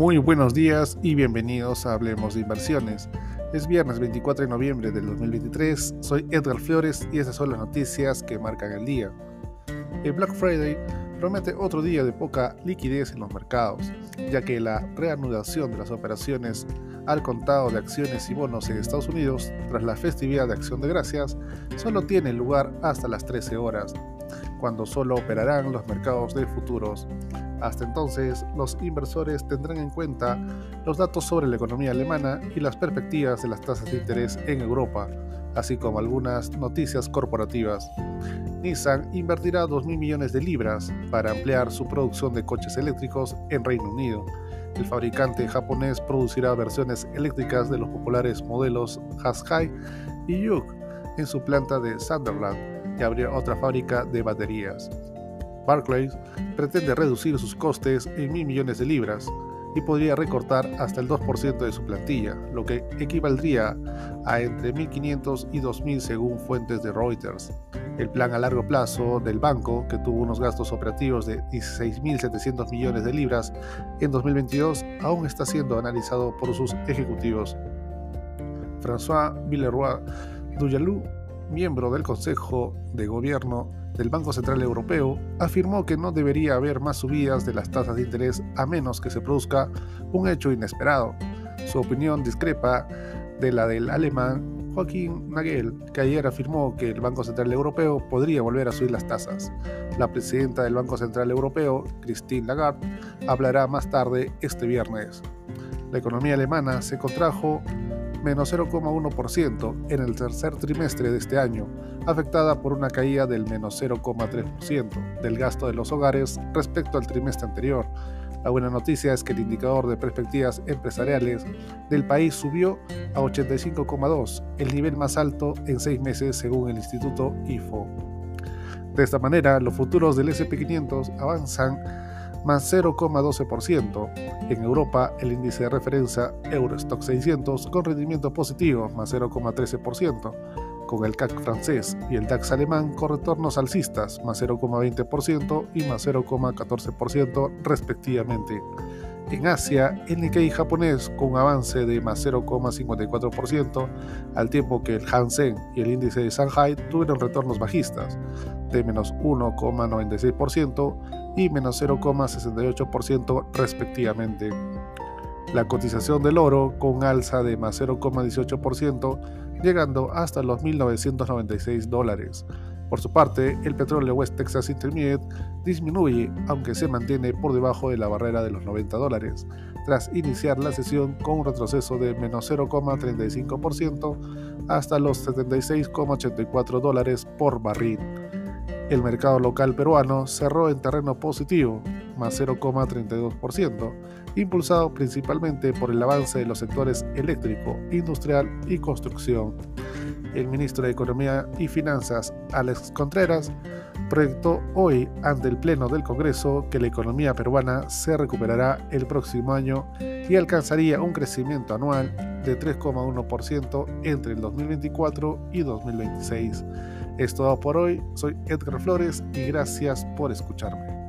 Muy buenos días y bienvenidos a Hablemos de Inversiones. Es viernes 24 de noviembre del 2023, soy Edgar Flores y estas son las noticias que marcan el día. El Black Friday promete otro día de poca liquidez en los mercados, ya que la reanudación de las operaciones al contado de acciones y bonos en Estados Unidos tras la festividad de Acción de Gracias solo tiene lugar hasta las 13 horas, cuando solo operarán los mercados de futuros. Hasta entonces, los inversores tendrán en cuenta los datos sobre la economía alemana y las perspectivas de las tasas de interés en Europa, así como algunas noticias corporativas. Nissan invertirá 2.000 millones de libras para ampliar su producción de coches eléctricos en Reino Unido. El fabricante japonés producirá versiones eléctricas de los populares modelos Qashqai y Yuk en su planta de Sunderland y abrir otra fábrica de baterías. Barclays pretende reducir sus costes en mil millones de libras y podría recortar hasta el 2% de su plantilla, lo que equivaldría a entre 1.500 y 2.000 según fuentes de Reuters. El plan a largo plazo del banco, que tuvo unos gastos operativos de 16.700 millones de libras en 2022, aún está siendo analizado por sus ejecutivos. François Villeroy Duyalou miembro del Consejo de Gobierno del Banco Central Europeo, afirmó que no debería haber más subidas de las tasas de interés a menos que se produzca un hecho inesperado. Su opinión discrepa de la del alemán Joaquín Nagel, que ayer afirmó que el Banco Central Europeo podría volver a subir las tasas. La presidenta del Banco Central Europeo, Christine Lagarde, hablará más tarde este viernes. La economía alemana se contrajo menos 0,1% en el tercer trimestre de este año, afectada por una caída del menos 0,3% del gasto de los hogares respecto al trimestre anterior. La buena noticia es que el indicador de perspectivas empresariales del país subió a 85,2, el nivel más alto en seis meses según el Instituto IFO. De esta manera, los futuros del SP500 avanzan más 0,12%. En Europa, el índice de referencia Eurostock 600 con rendimiento positivo, más 0,13%, con el CAC francés y el DAX alemán con retornos alcistas, más 0,20% y más 0,14% respectivamente. En Asia, el Nikkei japonés con un avance de más 0,54%, al tiempo que el Hansen y el índice de Shanghai tuvieron retornos bajistas, de menos 1,96% y menos 0,68% respectivamente. La cotización del oro con alza de más 0,18%, llegando hasta los 1.996 dólares. Por su parte, el petróleo West Texas Intermediate disminuye, aunque se mantiene por debajo de la barrera de los 90 dólares, tras iniciar la sesión con un retroceso de menos 0,35% hasta los 76,84 dólares por barril. El mercado local peruano cerró en terreno positivo, más 0,32%, impulsado principalmente por el avance de los sectores eléctrico, industrial y construcción. El ministro de Economía y Finanzas, Alex Contreras, proyectó hoy ante el Pleno del Congreso que la economía peruana se recuperará el próximo año y alcanzaría un crecimiento anual de 3,1% entre el 2024 y 2026. Es todo por hoy, soy Edgar Flores y gracias por escucharme.